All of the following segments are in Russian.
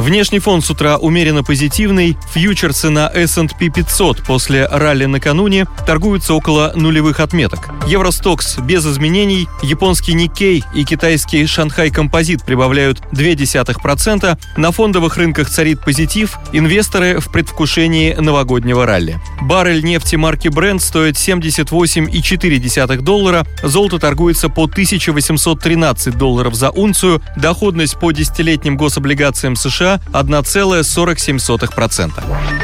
Внешний фон с утра умеренно позитивный. Фьючерсы на S&P 500 после ралли накануне торгуются около нулевых отметок. Евростокс без изменений, японский Никей и китайский Шанхай Композит прибавляют 0,2%. На фондовых рынках царит позитив, инвесторы в предвкушении новогоднего ралли. Баррель нефти марки Brent стоит 78,4 доллара, золото торгуется по 1813 долларов за унцию, доходность по десятилетним гособлигациям США 1,47%.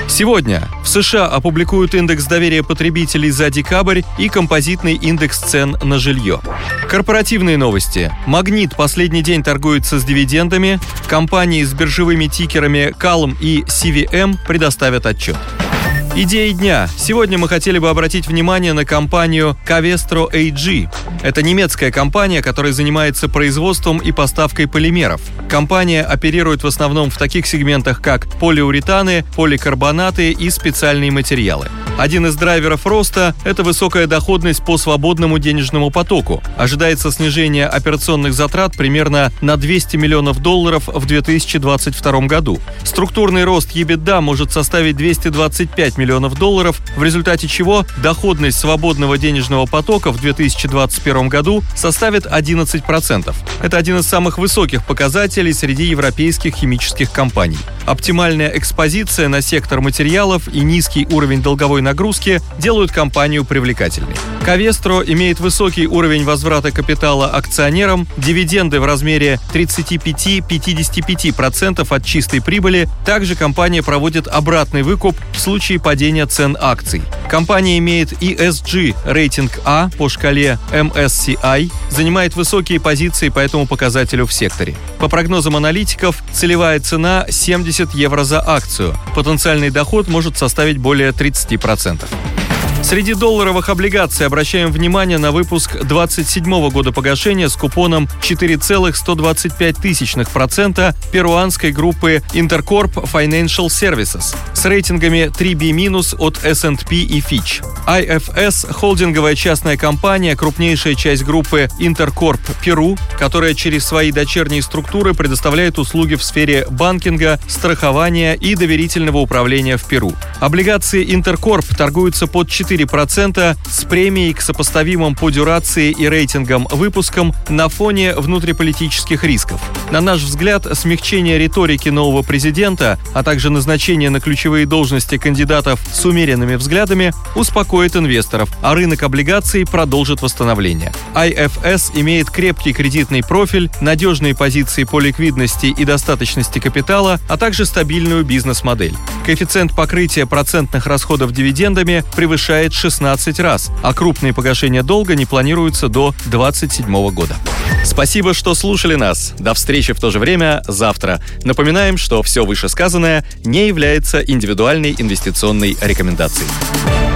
Сегодня в США опубликуют индекс доверия потребителей за декабрь и композитный индекс цен на жилье. Корпоративные новости. Магнит последний день торгуется с дивидендами. Компании с биржевыми тикерами Calm и CVM предоставят отчет. Идеи дня. Сегодня мы хотели бы обратить внимание на компанию Cavestro AG. Это немецкая компания, которая занимается производством и поставкой полимеров. Компания оперирует в основном в таких сегментах, как полиуретаны, поликарбонаты и специальные материалы. Один из драйверов роста – это высокая доходность по свободному денежному потоку. Ожидается снижение операционных затрат примерно на 200 миллионов долларов в 2022 году. Структурный рост EBITDA может составить 225 миллионов долларов, в результате чего доходность свободного денежного потока в 2021 году составит 11%. Это один из самых высоких показателей среди европейских химических компаний. Оптимальная экспозиция на сектор материалов и низкий уровень долговой нагрузки делают компанию привлекательной. Ковестро имеет высокий уровень возврата капитала акционерам, дивиденды в размере 35-55% от чистой прибыли. Также компания проводит обратный выкуп в случае падения цен акций. Компания имеет ESG рейтинг А по шкале MSCI, занимает высокие позиции по этому показателю в секторе. По прогнозам аналитиков, целевая цена 70 евро за акцию. Потенциальный доход может составить более 30%. Среди долларовых облигаций обращаем внимание на выпуск 27 года погашения с купоном 4,125% перуанской группы Intercorp Financial Services с рейтингами 3B- от S&P и Fitch. IFS – холдинговая частная компания, крупнейшая часть группы Intercorp Перу, которая через свои дочерние структуры предоставляет услуги в сфере банкинга, страхования и доверительного управления в Перу. Облигации Intercorp торгуются под 4 4% с премией к сопоставимым по дюрации и рейтингам выпускам на фоне внутриполитических рисков. На наш взгляд, смягчение риторики нового президента, а также назначение на ключевые должности кандидатов с умеренными взглядами успокоит инвесторов, а рынок облигаций продолжит восстановление. IFS имеет крепкий кредитный профиль, надежные позиции по ликвидности и достаточности капитала, а также стабильную бизнес-модель. Коэффициент покрытия процентных расходов дивидендами превышает составляет 16 раз, а крупные погашения долга не планируются до 2027 года. Спасибо, что слушали нас. До встречи в то же время завтра. Напоминаем, что все вышесказанное не является индивидуальной инвестиционной рекомендацией.